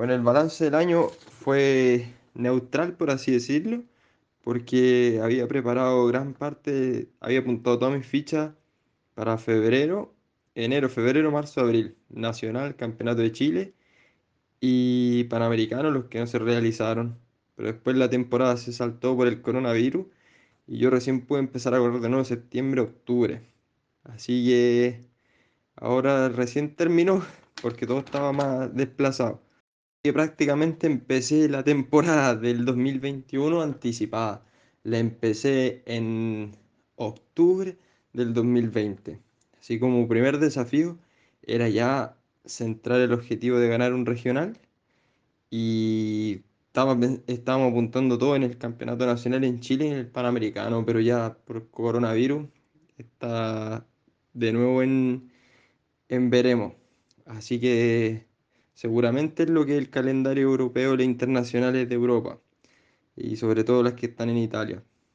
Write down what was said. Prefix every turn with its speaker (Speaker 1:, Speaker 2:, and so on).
Speaker 1: Bueno, el balance del año fue neutral, por así decirlo, porque había preparado gran parte, había apuntado todas mis fichas para febrero, enero, febrero, marzo, abril, Nacional, Campeonato de Chile y Panamericanos, los que no se realizaron. Pero después la temporada se saltó por el coronavirus y yo recién pude empezar a correr de nuevo septiembre, octubre. Así que ahora recién terminó porque todo estaba más desplazado. Que prácticamente empecé la temporada del 2021 anticipada. La empecé en octubre del 2020. Así como primer desafío era ya centrar el objetivo de ganar un regional y estábamos, apuntando todo en el campeonato nacional en Chile y en el Panamericano, pero ya por coronavirus está de nuevo en, en veremos. Así que seguramente es lo que el calendario europeo e internacionales de Europa y sobre todo las que están en Italia.